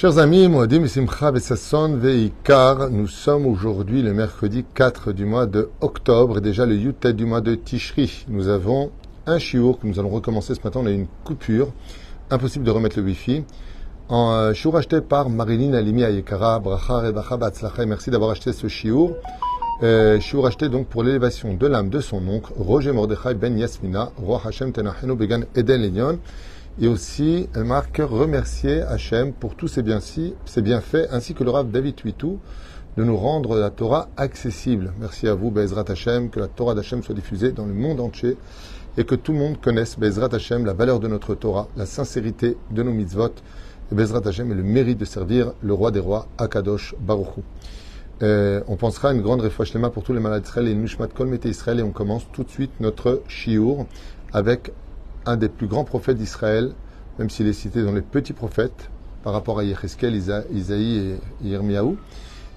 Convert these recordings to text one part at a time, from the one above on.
Chers amis, Moadim Simcha Besasson Veikar, nous sommes aujourd'hui le mercredi 4 du mois de octobre et déjà le Yutet du mois de Tishri. Nous avons un chiour que nous allons recommencer ce matin. On a une coupure, impossible de remettre le wifi. En euh, chiour acheté par Marilyn Alimi Ayekara, Bracha Rebacha. Merci d'avoir acheté ce chiour. Euh, chiour acheté donc pour l'élévation de l'âme de son oncle, Roger Mordechai Ben Yasmina, Roi Hashem Tenachenu Began Eden Lenion. Et aussi, Marc, remercier Hachem pour tous ses, bienfaits, ainsi que le Rav David Huitou, de nous rendre la Torah accessible. Merci à vous, Bezrat Hachem, que la Torah d'Hachem soit diffusée dans le monde entier et que tout le monde connaisse Bezrat Hachem, la valeur de notre Torah, la sincérité de nos mitzvot, et Bezrat Hachem et le mérite de servir le roi des rois, Akadosh Baruchou. Euh, on pensera à une grande réfouachlema pour tous les malades Israël et Nushmat Kol Israël et on commence tout de suite notre shiur avec un des plus grands prophètes d'Israël, même s'il est cité dans les petits prophètes par rapport à Yecheskel, Isaïe et Yirmiyahu.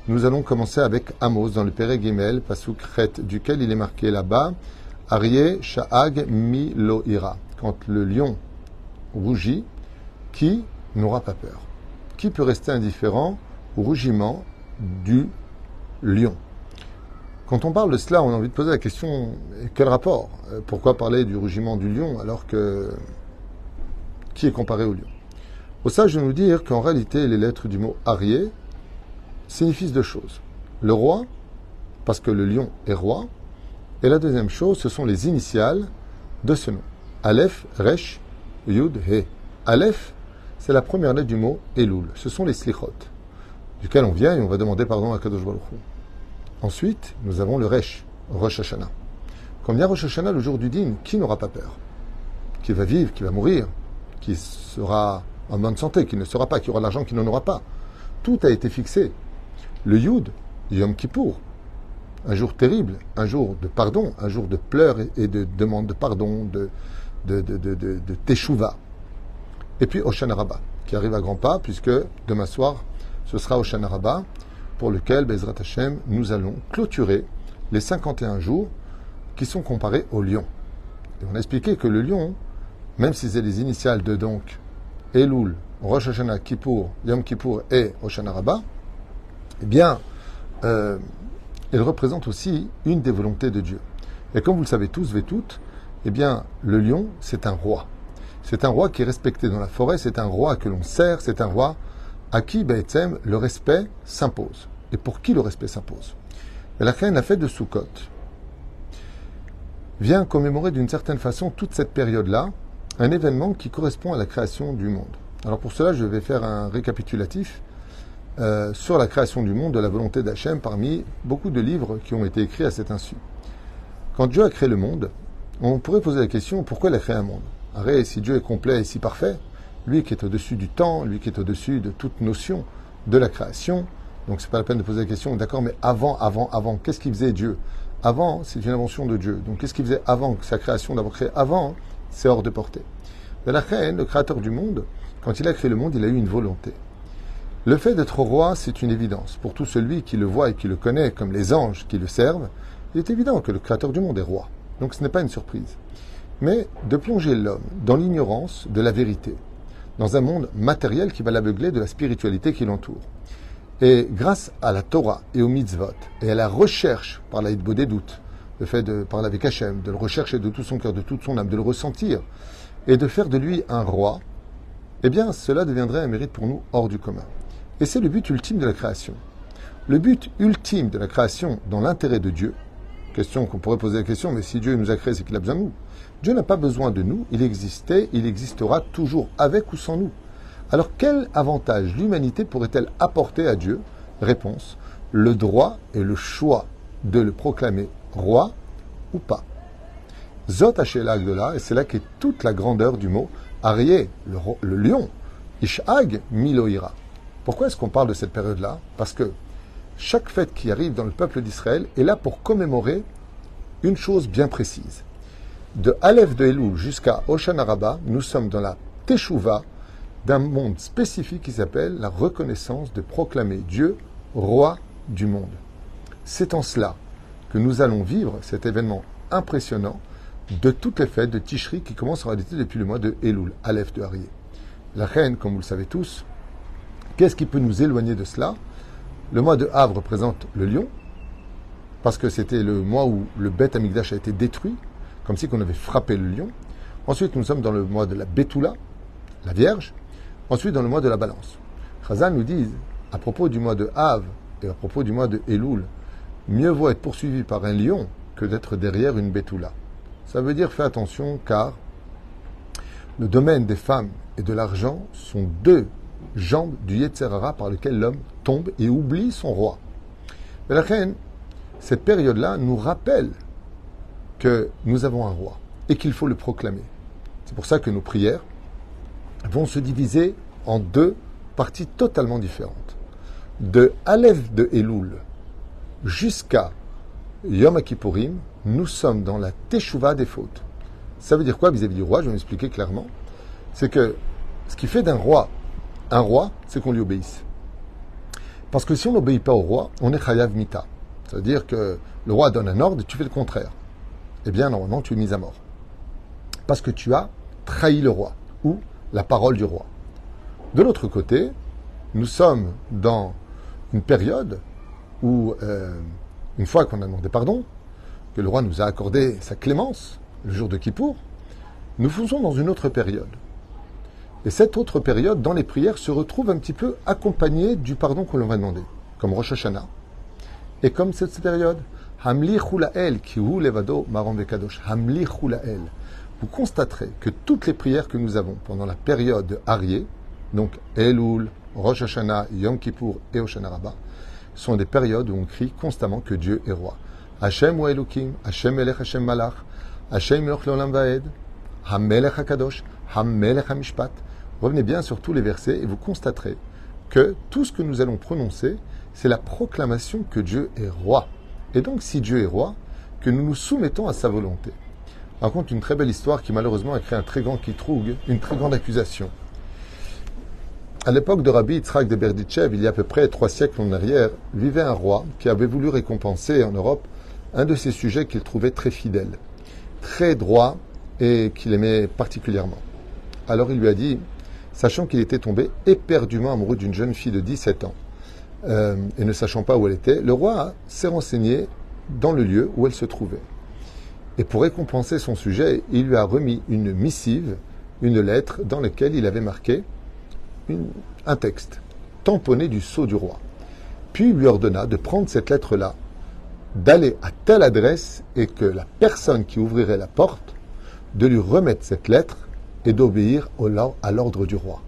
Nous allons commencer avec Amos dans le Père Gimel, Pasuk duquel il est marqué là-bas Aryeh Sha'ag Mi Lo Ira. Quand le lion rougit, qui n'aura pas peur Qui peut rester indifférent au rougiment du lion? Quand on parle de cela, on a envie de poser la question quel rapport euh, Pourquoi parler du rugiment du lion alors que qui est comparé au lion? Au sage de nous dire qu'en réalité, les lettres du mot arié signifient deux choses. Le roi, parce que le lion est roi, et la deuxième chose, ce sont les initiales de ce nom. Aleph, Resh, Yud, He. Aleph, c'est la première lettre du mot Elul. Ce sont les slichot, duquel on vient et on va demander pardon à Kadosh Baruch Ensuite, nous avons le Resh, Rosh Hashanah. Y a Rosh Hashanah le jour du dîme, qui n'aura pas peur? Qui va vivre, qui va mourir, qui sera en bonne santé, qui ne sera pas, qui aura l'argent, qui n'en aura pas? Tout a été fixé. Le Yud, Yom Kippour, un jour terrible, un jour de pardon, un jour de pleurs et de demande de pardon, de, de. Et puis Oshana Rabbah, qui arrive à grands pas, puisque demain soir, ce sera Oshana Rabbah, pour lequel, Bezrat Hashem, nous allons clôturer les 51 jours qui sont comparés au lion. On a expliqué que le lion, même si c'est les initiales de donc Elul, Rosh Hashanah, Kippour, Yom Kippour et Oshana Rabbah, eh bien, euh, il représente aussi une des volontés de Dieu. Et comme vous le savez tous et toutes, eh bien, le lion, c'est un roi. C'est un roi qui est respecté dans la forêt, c'est un roi que l'on sert, c'est un roi à qui, Be'etzem, le respect s'impose et pour qui le respect s'impose. La reine a fait de Sukkot vient commémorer d'une certaine façon toute cette période-là, un événement qui correspond à la création du monde. Alors pour cela, je vais faire un récapitulatif euh, sur la création du monde, de la volonté d'Hachem, parmi beaucoup de livres qui ont été écrits à cet insu. Quand Dieu a créé le monde, on pourrait poser la question pourquoi il a créé un monde? Arrête, si Dieu est complet et si parfait, lui qui est au-dessus du temps, lui qui est au-dessus de toute notion de la création, donc c'est pas la peine de poser la question, d'accord, mais avant, avant, avant, qu'est-ce qu'il faisait Dieu? Avant, c'est une invention de Dieu. Donc qu'est-ce qu'il faisait avant sa création, d'avoir créé avant C'est hors de portée. Mais la reine, le créateur du monde, quand il a créé le monde, il a eu une volonté. Le fait d'être roi, c'est une évidence. Pour tout celui qui le voit et qui le connaît comme les anges qui le servent, il est évident que le créateur du monde est roi. Donc ce n'est pas une surprise. Mais de plonger l'homme dans l'ignorance de la vérité, dans un monde matériel qui va l'aveugler de la spiritualité qui l'entoure. Et grâce à la Torah et au mitzvot, et à la recherche par la des doutes, le fait de parler avec Hachem, de le rechercher de tout son cœur, de toute son âme, de le ressentir, et de faire de lui un roi, eh bien, cela deviendrait un mérite pour nous hors du commun. Et c'est le but ultime de la création. Le but ultime de la création dans l'intérêt de Dieu, question qu'on pourrait poser la question, mais si Dieu nous a créés, c'est qu'il a besoin de nous. Dieu n'a pas besoin de nous, il existait, il existera toujours avec ou sans nous. Alors quel avantage l'humanité pourrait-elle apporter à Dieu? Réponse, le droit et le choix de le proclamer roi ou pas. Zot de là, et c'est là qu'est toute la grandeur du mot Arié, le, lion, Ishag Miloïra. Pourquoi est-ce qu'on parle de cette période-là? Parce que chaque fête qui arrive dans le peuple d'Israël est là pour commémorer une chose bien précise. De Aleph de Elul jusqu'à Oshanaraba, nous sommes dans la Teshuvah, d'un monde spécifique qui s'appelle la reconnaissance de proclamer Dieu roi du monde. C'est en cela que nous allons vivre cet événement impressionnant de toutes les fêtes de Tishri qui commencent en réalité depuis le mois de Elul, Aleph de Harrier. La reine, comme vous le savez tous, Qu'est-ce qui peut nous éloigner de cela? Le mois de Havre représente le lion, parce que c'était le mois où le Beth Amigdash a été détruit, comme si on avait frappé le lion. Ensuite, nous sommes dans le mois de la Betula, la Vierge. Ensuite, dans le mois de la Balance. Chazal nous dit, à propos du mois de Havre et à propos du mois de Elul, mieux vaut être poursuivi par un lion que d'être derrière une Betula. Ça veut dire fais attention car le domaine des femmes et de l'argent sont deux jambes du Yetzerara par lequel l'homme tombe et oublie son roi. Mais la reine, cette période-là nous rappelle que nous avons un roi et qu'il faut le proclamer. C'est pour ça que nos prières vont se diviser en deux parties totalement différentes. De Aleph de Elul jusqu'à Yom Kippourim, nous sommes dans la Teshuvah des fautes. Ça veut dire quoi vis-à-vis du roi? Je vais m'expliquer clairement. C'est que ce qui fait d'un roi un roi, c'est qu'on lui obéisse. Parce que si on n'obéit pas au roi, on est chayav mita. C'est-à-dire que le roi donne un ordre et tu fais le contraire. Eh bien, normalement, tu es mis à mort. Parce que tu as trahi le roi ou la parole du roi. De l'autre côté, nous sommes dans une période où, euh, une fois qu'on a demandé pardon, que le roi nous a accordé sa clémence, le jour de Kippour, nous faisons dans une autre période. Et cette autre période, dans les prières, se retrouve un petit peu accompagnée du pardon que l'on va demander, comme Rosh Hashanah. Et comme cette période, Hamli qui levado maram vekadosh. Hamli Vous constaterez que toutes les prières que nous avons pendant la période de Arié, donc Elul, Rosh Hashanah, Yom Kippur et Oshana Rabbah, sont des périodes où on crie constamment que Dieu est roi. Hashem ou Hashem Elech Hashem Malach, Hashem Yoch Leolam Vaed, Hamelech HaKadosh, Hamelech HaMishpat. Revenez bien sur tous les versets et vous constaterez que tout ce que nous allons prononcer, c'est la proclamation que Dieu est roi. Et donc, si Dieu est roi, que nous nous soumettons à sa volonté. Par contre, une très belle histoire qui malheureusement a créé un très grand kitroug, une très grande accusation. À l'époque de Rabbi Yitzhak de Berditchev, il y a à peu près trois siècles en arrière, vivait un roi qui avait voulu récompenser en Europe un de ses sujets qu'il trouvait très fidèle, très droit et qu'il aimait particulièrement. Alors il lui a dit, sachant qu'il était tombé éperdument amoureux d'une jeune fille de 17 ans, euh, et ne sachant pas où elle était, le roi s'est renseigné dans le lieu où elle se trouvait. Et pour récompenser son sujet, il lui a remis une missive, une lettre dans laquelle il avait marqué un texte, tamponné du sceau du roi. Puis il lui ordonna de prendre cette lettre-là, d'aller à telle adresse et que la personne qui ouvrirait la porte, de lui remettre cette lettre et d'obéir à l'ordre du roi.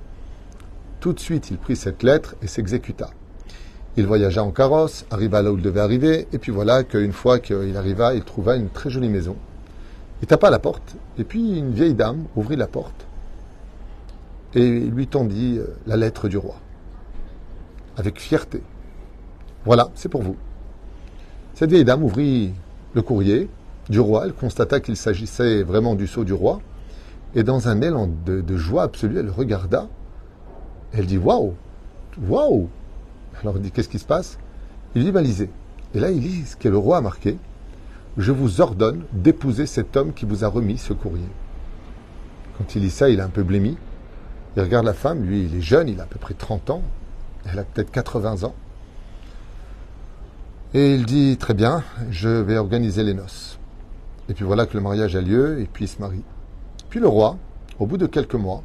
Tout de suite, il prit cette lettre et s'exécuta. Il voyagea en carrosse, arriva là où il devait arriver, et puis voilà qu'une fois qu'il arriva, il trouva une très jolie maison. Il tapa à la porte, et puis une vieille dame ouvrit la porte et lui tendit euh, la lettre du roi, avec fierté. Voilà, c'est pour vous. Cette vieille dame ouvrit le courrier du roi, elle constata qu'il s'agissait vraiment du sceau du roi, et dans un élan de, joie absolue, elle regarda. Elle dit Waouh Waouh Alors il dit Qu'est-ce qui se passe? Il dit ben, lisez. Et là, il lit ce que le roi a marqué Je vous ordonne d'épouser cet homme qui vous a remis ce courrier. Quand il lit ça, il est un peu blémi. Il regarde la femme, lui, il est jeune, il a à peu près 30 ans. Elle a peut-être 80 ans. Et il dit Très bien, je vais organiser les noces. Et puis voilà que le mariage a lieu, et puis il se marie. Puis le roi, au bout de quelques mois,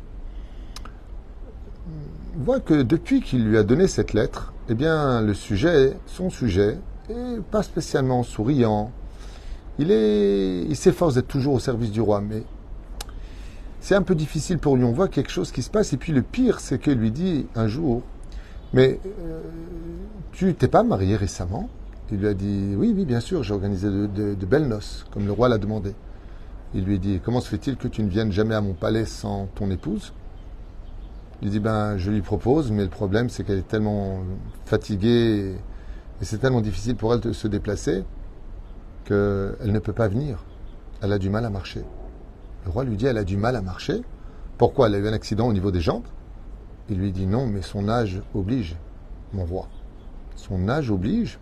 voit que depuis qu'il lui a donné cette lettre, eh bien, le sujet, son sujet, est pas spécialement souriant. Il est, il s'efforce d'être toujours au service du roi, mais c'est un peu difficile pour lui. On voit quelque chose qui se passe. Et puis le pire, c'est qu'il lui dit un jour, mais euh, tu t'es pas marié récemment? Il lui a dit, oui, oui, bien sûr, j'ai organisé de belles noces, comme le roi l'a demandé. Il lui dit Comment se fait-il que tu ne viennes jamais à mon palais sans ton épouse? Il dit Ben, je lui propose, mais le problème, c'est qu'elle est tellement fatiguée et c'est tellement difficile pour elle de se déplacer qu'elle ne peut pas venir. Elle a du mal à marcher. Le roi lui dit Elle a du mal à marcher. Pourquoi? Elle a eu un accident au niveau des jambes Il lui dit Non, mais son âge oblige, mon roi. Son âge oblige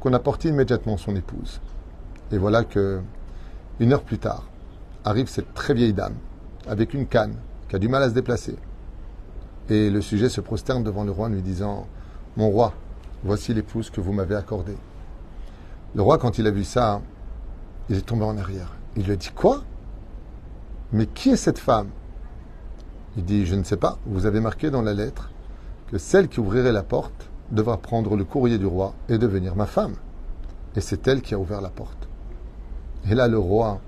qu'on apporte immédiatement son épouse. Et voilà que une heure plus tard, arrive cette très vieille dame, avec une canne, qui a du mal à se déplacer. Et le sujet se prosterne devant le roi en lui disant Mon roi, voici l'épouse que vous m'avez accordée. Le roi, quand il a vu ça, il est tombé en arrière. Il lui a dit Quoi? Mais qui est cette femme? Il dit Je ne sais pas. Vous avez marqué dans la lettre que celle qui ouvrirait la porte devra prendre le courrier du roi et devenir ma femme. Et c'est elle qui a ouvert la porte. Et là, le roi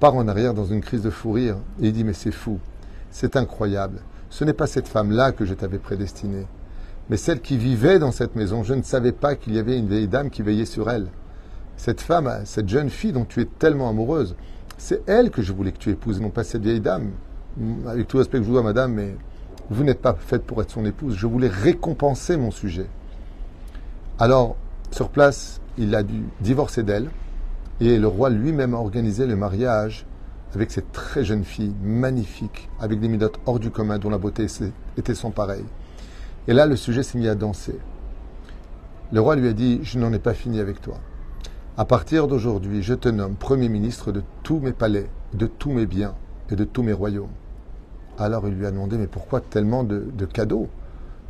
part en arrière dans une crise de fou rire et il dit Mais c'est fou, c'est incroyable. Ce n'est pas cette femme-là que je t'avais prédestinée, mais celle qui vivait dans cette maison. Je ne savais pas qu'il y avait une vieille dame qui veillait sur elle. Cette femme, cette jeune fille dont tu es tellement amoureuse, c'est elle que je voulais que tu épouses, non pas cette vieille dame. Avec tout respect que je vous dois, madame, mais vous n'êtes pas faite pour être son épouse. Je voulais récompenser mon sujet. Alors, sur place, il a dû divorcer d'elle. Et le roi lui-même a organisé le mariage avec cette très jeune fille, magnifique, avec des midotes hors du commun, dont la beauté était sans pareil. Et là, le sujet s'est mis à danser. Le roi lui a dit, je n'en ai pas fini avec toi. À partir d'aujourd'hui, je te nomme Premier ministre de tous mes palais, de tous mes biens et de tous mes royaumes. Alors il lui a demandé, mais pourquoi tellement de, de cadeaux?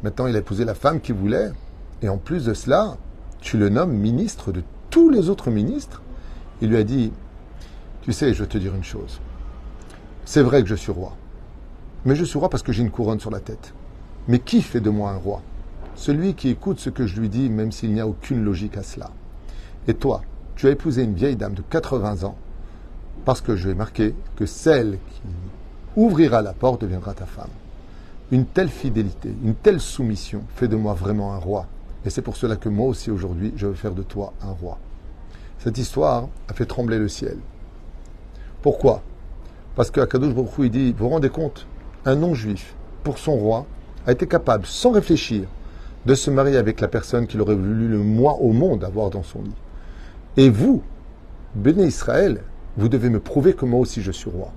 Maintenant, il a épousé la femme qu'il voulait, et en plus de cela, tu le nommes ministre de tous les autres ministres il lui a dit, tu sais, je vais te dire une chose. C'est vrai que je suis roi. Mais je suis roi parce que j'ai une couronne sur la tête. Mais qui fait de moi un roi? Celui qui écoute ce que je lui dis, même s'il n'y a aucune logique à cela. Et toi, tu as épousé une vieille dame de 80 ans, parce que je vais marquer que celle qui ouvrira la porte deviendra ta femme. Une telle fidélité, une telle soumission fait de moi vraiment un roi. Et c'est pour cela que moi aussi aujourd'hui, je veux faire de toi un roi. Cette histoire a fait trembler le ciel. Pourquoi? Parce qu'Akadosh Baruch il dit, vous vous rendez compte, un non-juif, pour son roi, a été capable, sans réfléchir, de se marier avec la personne qu'il aurait voulu le moins au monde avoir dans son lit. Et vous, béné Israël, vous devez me prouver que moi aussi je suis roi.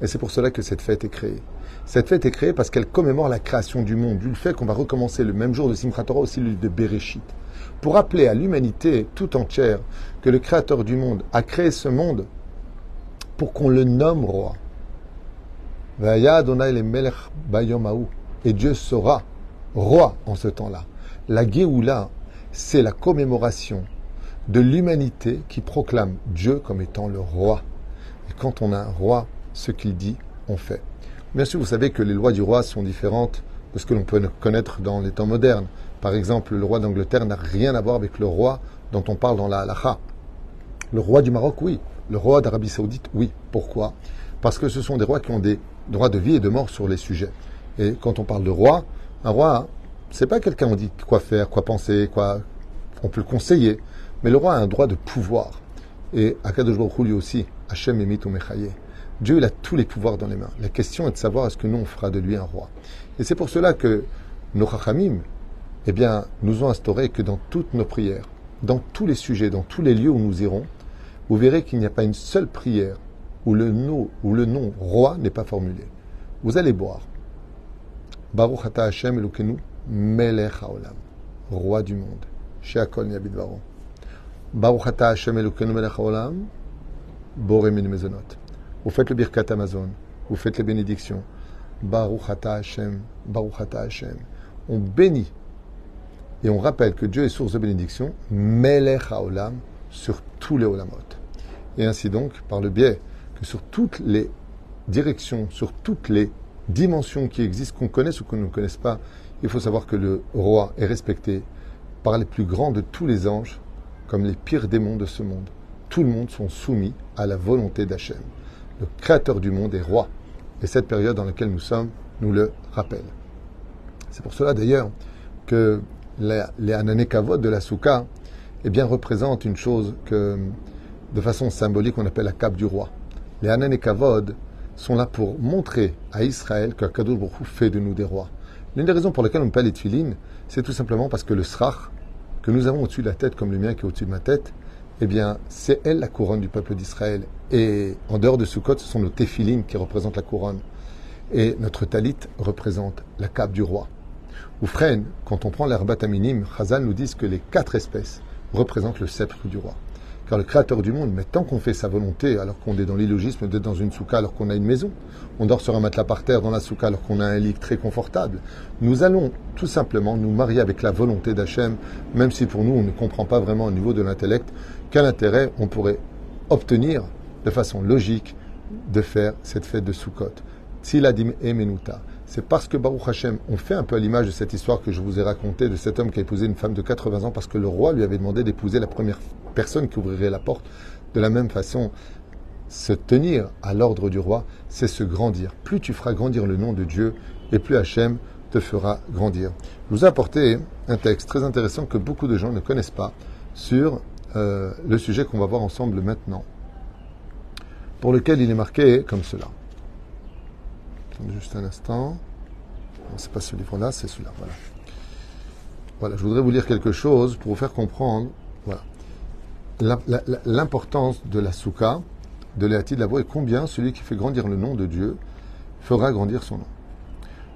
Et c'est pour cela que cette fête est créée. Cette fête est créée parce qu'elle commémore la création du monde, du fait qu'on va recommencer le même jour de Simchat Torah aussi le de Bereshit pour rappeler à l'humanité tout entière que le Créateur du monde a créé ce monde pour qu'on le nomme roi. Et Dieu sera roi en ce temps-là. La Géoula, c'est la commémoration de l'humanité qui proclame Dieu comme étant le roi. Et quand on a un roi, ce qu'il dit, on fait. Bien sûr, vous savez que les lois du roi sont différentes de ce que l'on peut connaître dans les temps modernes. Par exemple, le roi d'Angleterre n'a rien à voir avec le roi dont on parle dans la halacha. Le roi du Maroc, oui. Le roi d'Arabie Saoudite, oui. Pourquoi? Parce que ce sont des rois qui ont des droits de vie et de mort sur les sujets. Et quand on parle de roi, un roi, c'est pas quelqu'un on dit quoi faire, quoi penser, quoi. On peut le conseiller. Mais le roi a un droit de pouvoir. Et Akadosh Baruch lui aussi, Hachem Emit Mechaye. Dieu, il a tous les pouvoirs dans les mains. La question est de savoir est-ce que nous, on fera de lui un roi. Et c'est pour cela que nos chachamim, eh bien, nous ont instauré que dans toutes nos prières, dans tous les sujets, dans tous les lieux où nous irons, vous verrez qu'il n'y a pas une seule prière où le nom, roi n'est pas formulé. Vous allez boire. Baruch ata Hashem Elukenu Melech Haolam, roi du monde. Sheakol Niabid Baron. Baruch ata Hashem Elukenu Melech Haolam, Mezonot. Vous faites le Birkat Amazon, vous faites les bénédictions. Baruch ata Hashem, Baruch Hashem. On bénit et on rappelle que Dieu est source de bénédiction, Melech Haolam, sur tous les Olamot. Et ainsi donc, par le biais que sur toutes les directions, sur toutes les dimensions qui existent, qu'on connaisse ou qu'on ne connaisse pas, il faut savoir que le roi est respecté par les plus grands de tous les anges, comme les pires démons de ce monde. Tout le monde sont soumis à la volonté d'Hachem. Le créateur du monde est roi. Et cette période dans laquelle nous sommes nous le rappelle. C'est pour cela d'ailleurs que les ananekavod de la souka, eh bien, représentent une chose que, de façon symbolique, on appelle la cape du roi. Les ananekavod sont là pour montrer à Israël que Kadosh fait de nous des rois. L'une des raisons pour lesquelles on parle les tfilines, c'est tout simplement parce que le srach, que nous avons au-dessus de la tête, comme le mien qui est au-dessus de ma tête, eh bien, c'est elle la couronne du peuple d'Israël. Et en dehors de Sukkot, ce sont nos téphilines qui représentent la couronne. Et notre talit représente la cape du roi. Ou freine, quand on prend l'herbat minim, Chazal nous dit que les quatre espèces représentent le sceptre du roi. Car le Créateur du monde, mais tant qu'on fait sa volonté, alors qu'on est dans l'illogisme d'être dans une souka, alors qu'on a une maison, on dort sur un matelas par terre dans la souka, alors qu'on a un lit très confortable, nous allons tout simplement nous marier avec la volonté d'Hachem, même si pour nous on ne comprend pas vraiment au niveau de l'intellect quel intérêt on pourrait obtenir de façon logique de faire cette fête de Sukkot. Tziladim et Menuta. C'est parce que Baruch Hashem, on fait un peu à l'image de cette histoire que je vous ai racontée de cet homme qui a épousé une femme de 80 ans parce que le roi lui avait demandé d'épouser la première personne qui ouvrirait la porte. De la même façon, se tenir à l'ordre du roi, c'est se grandir. Plus tu feras grandir le nom de Dieu, et plus Hachem te fera grandir. Je vous ai apporté un texte très intéressant que beaucoup de gens ne connaissent pas sur euh, le sujet qu'on va voir ensemble maintenant, pour lequel il est marqué comme cela. Juste un instant. C'est pas ce livre-là, c'est celui-là. Voilà. Je voudrais vous lire quelque chose pour vous faire comprendre l'importance de la souka, de l'Eati de la voix, et combien celui qui fait grandir le nom de Dieu fera grandir son nom.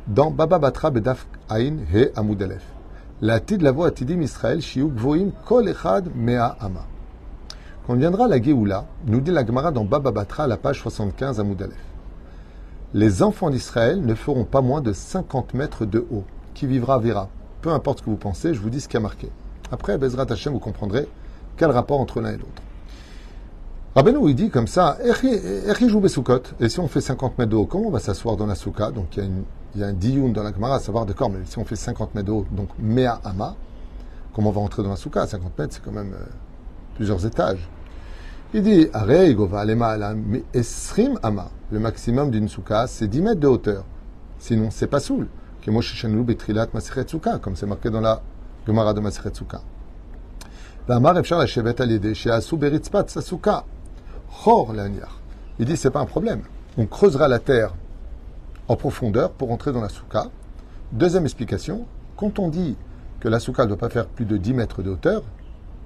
Dans Baba Batra Bedaf Ain He Amudalef, l'Eati de la voix Atidim Israël Shiuk Voim Kol Echad Mea Ama. Quand viendra la Géoula, nous dit la Gemara dans Baba Batra à la page 75 Amudalef les enfants d'Israël ne feront pas moins de 50 mètres de haut. Qui vivra verra. Peu importe ce que vous pensez, je vous dis ce qui a marqué. Après, Bezrat Hashem, vous comprendrez quel rapport entre l'un et l'autre. Rabbeinu, il dit comme ça, et si on fait 50 mètres de haut, comment on va s'asseoir dans la souka? Donc il y a, un diyun dans la Gemara, à savoir, d'accord, mais si on fait 50 mètres de haut, donc mea ama, comment on va entrer dans la souka? 50 mètres, c'est quand même euh, plusieurs étages. Il dit. Le maximum d'une souka, c'est 10 mètres de hauteur. Sinon, c'est pas soul. Comme c'est marqué dans la Gemara de Maseret Souka. Il dit, c'est pas un problème. On creusera la terre en profondeur pour entrer dans la souka. Deuxième explication, quand on dit que la souka ne doit pas faire plus de 10 mètres de hauteur,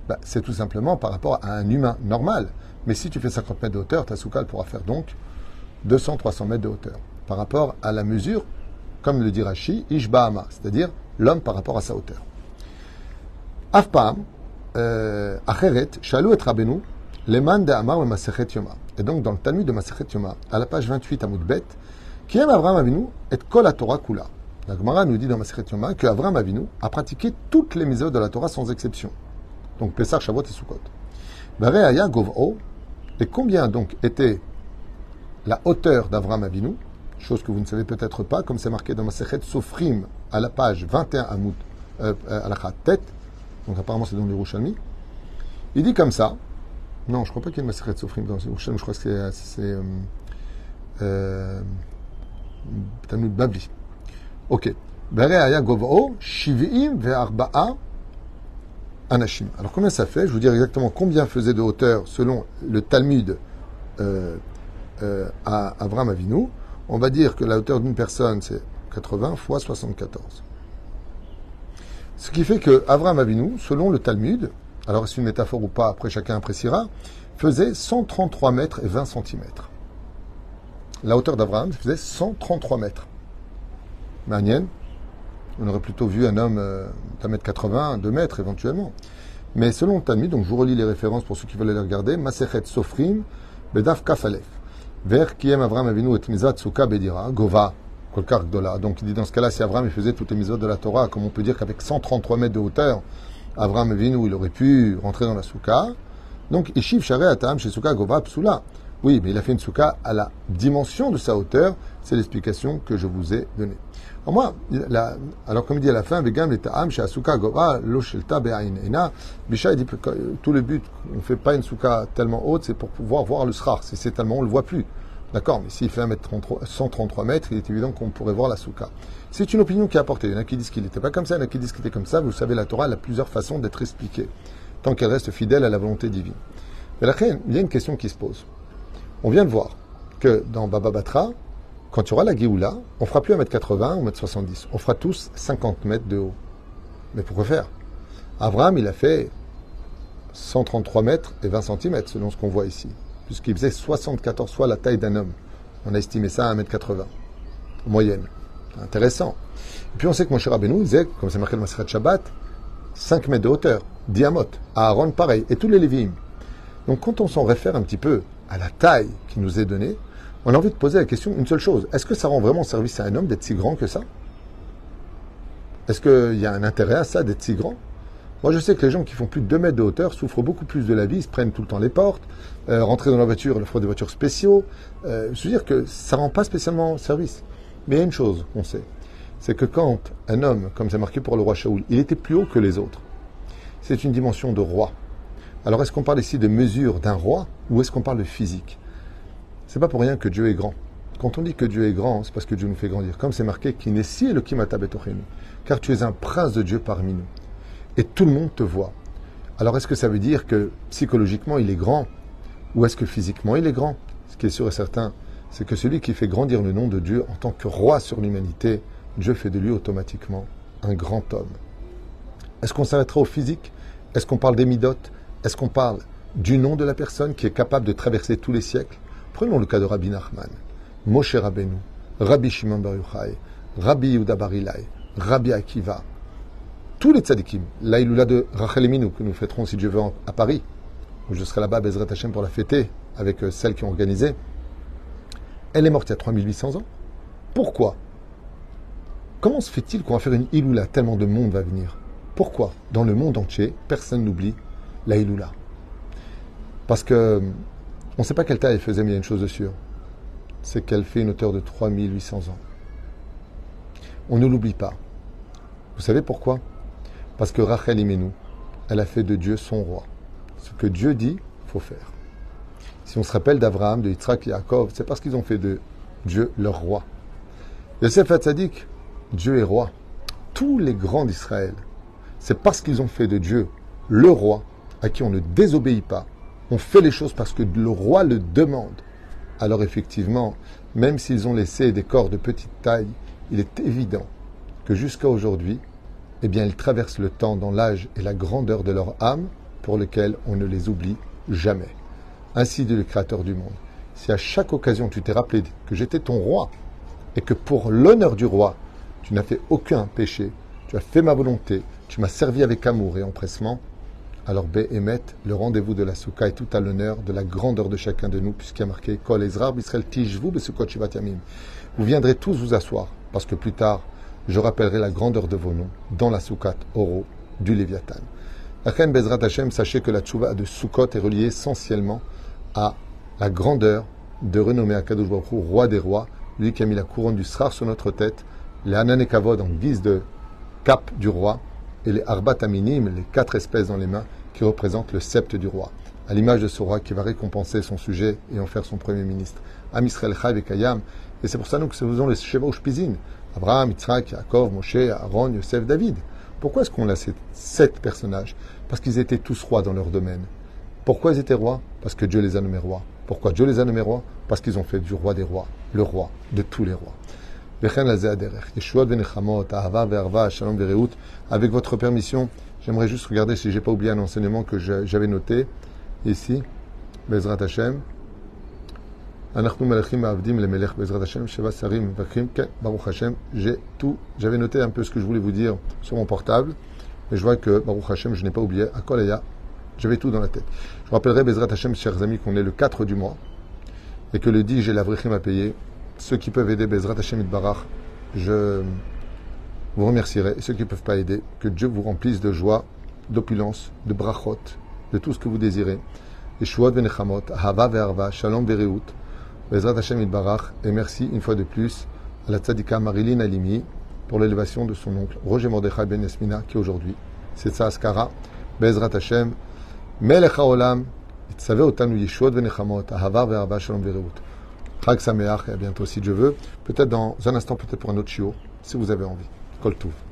bah, c'est tout simplement par rapport à un humain normal. Mais si tu fais 50 mètres de hauteur, ta souka pourra faire donc 200-300 mètres de hauteur. Par rapport à la mesure, comme le dit Rashi, Ishba'ama, c'est-à-dire l'homme par rapport à sa hauteur. Afpam, euh, Acheret, Shalou et Rabenu, Leman de Amar Masechet Yoma. Et donc dans le Talmud de Masechet Yoma, à la page 28 à Moudbet, qui aime Abraham Avinu et Kol la Torah Kula. La Gemara nous dit dans Masechet Yoma que Abraham Avinu a pratiqué toutes les mises de la Torah sans exception. Donc Pessah, Shavuot et Sukkot. Aya Gov'o, et combien donc était la hauteur d'Avram Avinu Chose que vous ne savez peut-être pas, comme c'est marqué dans ma Sechet à la page 21 Amoud, euh, à la tête, donc apparemment c'est dans l'Irushalmi. Il dit comme ça, non, je ne crois pas qu'il y ait une Masechet Sofrim dans l'Irushalmi, je crois que c'est euh, euh, Talmud Babli. Ok. Aya Gov'o, Shivim ve'arba'a Anashim. Alors combien ça fait? Je vous dire exactement combien faisait de hauteur selon le Talmud euh, euh, à Avram Avinu. On va dire que la hauteur d'une personne c'est 80 fois 74. Ce qui fait que Avram Avinu, selon le Talmud, alors est-ce une métaphore ou pas, après chacun appréciera, faisait 133 mètres et 20 centimètres. La hauteur d'Abraham faisait 133 mètres. Manienne, on aurait plutôt vu un homme euh, d'un mètre 80, deux mètres éventuellement. Mais selon Talmud, donc je vous relis les références pour ceux qui veulent les regarder, Masechet Sofrim, Bedaf Kafalef, Ver Kiem Avram Avinu et Mizat Suka Bedira, Gova, Kolkar Gdola. Donc il dit dans ce cas-là, si Avram faisait toutes les de la Torah, comme on peut dire qu'avec 133 mètres de hauteur, Avram Avinu il aurait pu rentrer dans la Souka. Donc Ishiv Share Atam chez Souka Gova Psula. Oui, mais il a fait une souka à la dimension de sa hauteur. C'est l'explication que je vous ai donnée. Alors moi, alors comme il dit à la fin, Begam ta'am chez Asuka Gova, Loshelta Be'ainena, Bisha dit que tout le but, on ne fait pas une souka tellement haute, c'est pour pouvoir voir le srar. Si c'est tellement, on ne le voit plus. D'accord, mais s'il fait 1 133 mètres, il est évident qu'on pourrait voir la souka. C'est une opinion qui est apportée. Il y en a qui disent qu'il n'était pas comme ça, il y en a qui disent qu'il était comme ça. Vous savez, la Torah a plusieurs façons d'être expliquée, tant qu'elle reste fidèle à la volonté divine. Mais là, il y a une question qui se pose. On vient de voir que dans Baba Batra, quand tu auras la Géoula, on fera plus 1m80 ou 1m70. On fera tous 50 mètres de haut. Mais pourquoi faire? Abraham, il a fait 133 mètres et 20 cm selon ce qu'on voit ici. Puisqu'il faisait 74 fois la taille d'un homme. On a estimé ça à 1m80. En moyenne. Intéressant. Et puis on sait que mon cher Rabbeinu, il disait, comme c'est marqué dans Maseret Shabbat, 5 mètres de hauteur. Diamot. Aaron, pareil. Et tous les Lévi'im. Donc quand on s'en réfère un petit peu à la taille qui nous est donnée, on a envie de poser la question une seule chose. Est-ce que ça rend vraiment service à un homme d'être si grand que ça? Est-ce qu'il y a un intérêt à ça d'être si grand? Moi je sais que les gens qui font plus de 2 mètres de hauteur souffrent beaucoup plus de la vie, se prennent tout le temps les portes, euh, rentrer dans la voiture, il faut des voitures spéciaux. Euh, je veux dire que ça rend pas spécialement service. Mais il y a une chose qu'on sait, c'est que quand un homme, comme c'est marqué pour le roi Shaoul, il était plus haut que les autres, c'est une dimension de roi. Alors est-ce qu'on parle ici de mesure d'un roi ou est-ce qu'on parle de physique? C'est pas pour rien que Dieu est grand. Quand on dit que Dieu est grand, c'est parce que Dieu nous fait grandir. Comme c'est marqué, si le car tu es un prince de Dieu parmi nous. Et tout le monde te voit. Alors est-ce que ça veut dire que psychologiquement il est grand? Ou est-ce que physiquement il est grand? Ce qui est sûr et certain, c'est que celui qui fait grandir le nom de Dieu en tant que roi sur l'humanité, Dieu fait de lui automatiquement un grand homme. Est-ce qu'on s'arrêtera au physique? Est-ce qu'on parle des midotes? Est-ce qu'on parle du nom de la personne qui est capable de traverser tous les siècles? Prenons le cas de Rabbi Nachman, Moshe Rabbeinu, Rabbi Shimon Bar Rabbi Yehuda Rabbi Akiva, tous les tzadikim, l'Aïloula de Rachel Eminu, que nous fêterons si Dieu veut à Paris, où je serai là-bas, Bezrat Hashem, pour la fêter avec euh, celles qui ont organisé, elle est morte il y a 3800 ans. Pourquoi? Comment se fait-il qu'on va faire une Iloula? Tellement de monde va venir. Pourquoi? Dans le monde entier, personne n'oublie la Iloula. Parce que on ne sait pas quelle taille elle faisait, mais il y a une chose de sûre. C'est qu'elle fait une hauteur de 3800 ans. On ne l'oublie pas. Vous savez pourquoi? Parce que Rachel Imenu, elle a fait de Dieu son roi. Ce que Dieu dit, faut faire. Si on se rappelle d'Abraham, de Yitzhak et Yaakov, c'est parce qu'ils ont fait de Dieu leur roi. Yosef Hatzadik, Dieu est roi. Tous les grands d'Israël, c'est parce qu'ils ont fait de Dieu le roi, à qui on ne désobéit pas. On fait les choses parce que le roi le demande. Alors effectivement, même s'ils ont laissé des corps de petite taille, il est évident que jusqu'à aujourd'hui, eh bien, ils traversent le temps dans l'âge et la grandeur de leur âme pour lequel on ne les oublie jamais. Ainsi dit le Créateur du monde. Si à chaque occasion tu t'es rappelé que j'étais ton roi et que pour l'honneur du roi, tu n'as fait aucun péché, tu as fait ma volonté, tu m'as servi avec amour et empressement, alors Béhémet, le rendez-vous de la Souka est tout à l'honneur de la grandeur de chacun de nous, puisqu'il y a marqué Kol Ezra Bisrael Tijvu Vous viendrez tous vous asseoir, parce que plus tard, je rappellerai la grandeur de vos noms dans la Soukat Oro du Léviathan. Achen Bezrat Hashem, sachez que la tchouva de Soukot est reliée essentiellement à la grandeur de renommer Akadosh Baruch roi des rois, lui qui a mis la couronne du Srar sur notre tête, les Ananekavod en guise de cap du roi, et les Arbat Aminim, les quatre espèces dans les mains, qui représentent le sceptre du roi, à l'image de ce roi qui va récompenser son sujet et en faire son premier ministre. Am Israël et Kayam, et c'est pour ça nous que nous faisons les Sheva Pizin, Abraham, Yitzhak, Yaakov, Moshe, Aaron, Yosef, David. Pourquoi est-ce qu'on a ces sept personnages? Parce qu'ils étaient tous rois dans leur domaine. Pourquoi ils étaient rois? Parce que Dieu les a nommés rois. Pourquoi Dieu les a nommés rois? Parce qu'ils ont fait du roi des rois, le roi de tous les rois. Avec votre permission, j'aimerais juste regarder si j'ai pas oublié un enseignement que j'avais noté ici. Bezrat Hashem. J'ai tout, j'avais noté un peu ce que je voulais vous dire sur mon portable, mais je vois que Baruch Hashem, je n'ai pas oublié. À Kolaya, j'avais tout dans la tête. Je rappellerai, Bezrat Hashem, chers amis, qu'on est le 4 du mois et que le 10, j'ai la vraie à payer. Ceux qui peuvent aider Bezrat Hashem Barach, je vous remercierai. Et ceux qui ne peuvent pas aider, que Dieu vous remplisse de joie, d'opulence, de brachot, de tout ce que vous désirez. Et venechamot, hava ve'arva, shalom ve'reut, Bezrat Hashem Barach. Et merci une fois de plus à la tzadika Marilyn Alimi pour l'élévation de son oncle Roger Mordechai Ben Esmina, qui aujourd'hui, c'est sa askara. Bezrat Hashem. מלך העולם, יצווה אותנו ישועות ונחמות, אהבה ואהבה, שלום ורעות. חג שמח, et à bientôt si Dieu veut. Peut-être dans un instant, peut-être pour un autre chiot, si vous avez envie. Kol Touv.